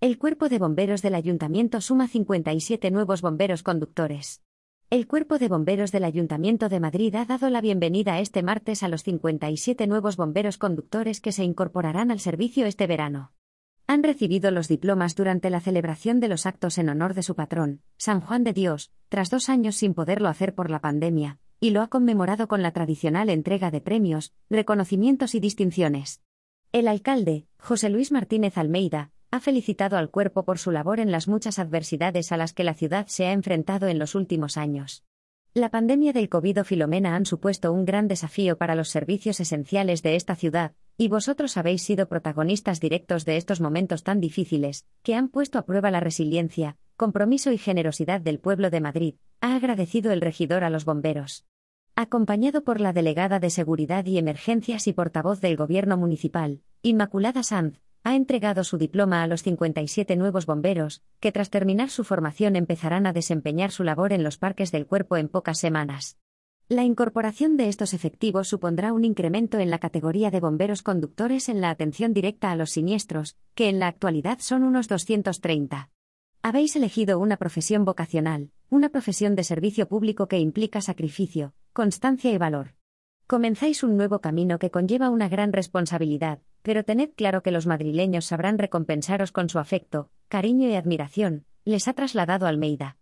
El cuerpo de bomberos del ayuntamiento suma 57 nuevos bomberos conductores. El Cuerpo de Bomberos del Ayuntamiento de Madrid ha dado la bienvenida este martes a los 57 nuevos bomberos conductores que se incorporarán al servicio este verano. Han recibido los diplomas durante la celebración de los actos en honor de su patrón, San Juan de Dios, tras dos años sin poderlo hacer por la pandemia, y lo ha conmemorado con la tradicional entrega de premios, reconocimientos y distinciones. El alcalde, José Luis Martínez Almeida, ha felicitado al cuerpo por su labor en las muchas adversidades a las que la ciudad se ha enfrentado en los últimos años. La pandemia del COVID o Filomena han supuesto un gran desafío para los servicios esenciales de esta ciudad, y vosotros habéis sido protagonistas directos de estos momentos tan difíciles, que han puesto a prueba la resiliencia, compromiso y generosidad del pueblo de Madrid, ha agradecido el regidor a los bomberos. Acompañado por la delegada de Seguridad y Emergencias y portavoz del Gobierno Municipal, Inmaculada Sanz, ha entregado su diploma a los 57 nuevos bomberos, que tras terminar su formación empezarán a desempeñar su labor en los parques del cuerpo en pocas semanas. La incorporación de estos efectivos supondrá un incremento en la categoría de bomberos conductores en la atención directa a los siniestros, que en la actualidad son unos 230. Habéis elegido una profesión vocacional, una profesión de servicio público que implica sacrificio, constancia y valor. Comenzáis un nuevo camino que conlleva una gran responsabilidad, pero tened claro que los madrileños sabrán recompensaros con su afecto, cariño y admiración, les ha trasladado Almeida.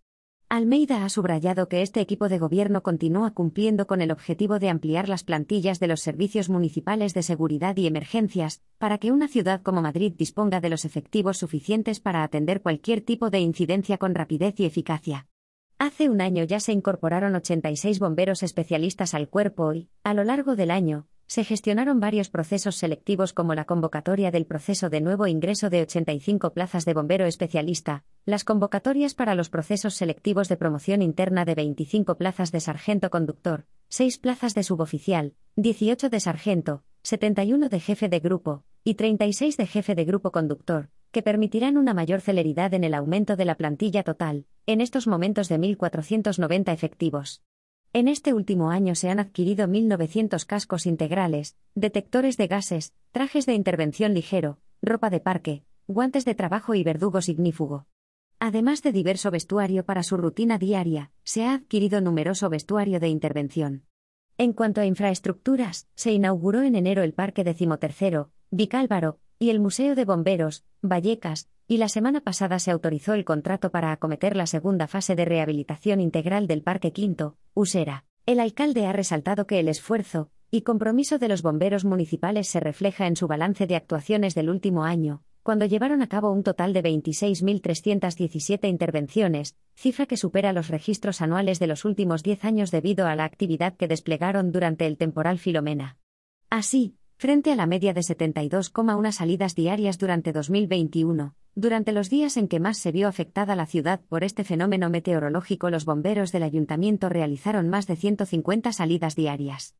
Almeida ha subrayado que este equipo de gobierno continúa cumpliendo con el objetivo de ampliar las plantillas de los servicios municipales de seguridad y emergencias, para que una ciudad como Madrid disponga de los efectivos suficientes para atender cualquier tipo de incidencia con rapidez y eficacia. Hace un año ya se incorporaron 86 bomberos especialistas al cuerpo y, a lo largo del año, se gestionaron varios procesos selectivos como la convocatoria del proceso de nuevo ingreso de 85 plazas de bombero especialista, las convocatorias para los procesos selectivos de promoción interna de 25 plazas de sargento conductor, 6 plazas de suboficial, 18 de sargento, 71 de jefe de grupo, y 36 de jefe de grupo conductor, que permitirán una mayor celeridad en el aumento de la plantilla total, en estos momentos de 1.490 efectivos. En este último año se han adquirido 1.900 cascos integrales, detectores de gases, trajes de intervención ligero, ropa de parque, guantes de trabajo y verdugos ignífugo. Además de diverso vestuario para su rutina diaria, se ha adquirido numeroso vestuario de intervención. En cuanto a infraestructuras, se inauguró en enero el Parque Decimotercero, Vicálvaro, y el Museo de Bomberos, Vallecas, y la semana pasada se autorizó el contrato para acometer la segunda fase de rehabilitación integral del Parque Quinto, Usera. El alcalde ha resaltado que el esfuerzo y compromiso de los bomberos municipales se refleja en su balance de actuaciones del último año, cuando llevaron a cabo un total de 26.317 intervenciones, cifra que supera los registros anuales de los últimos 10 años debido a la actividad que desplegaron durante el temporal Filomena. Así, frente a la media de 72,1 salidas diarias durante 2021. Durante los días en que más se vio afectada la ciudad por este fenómeno meteorológico, los bomberos del ayuntamiento realizaron más de 150 salidas diarias.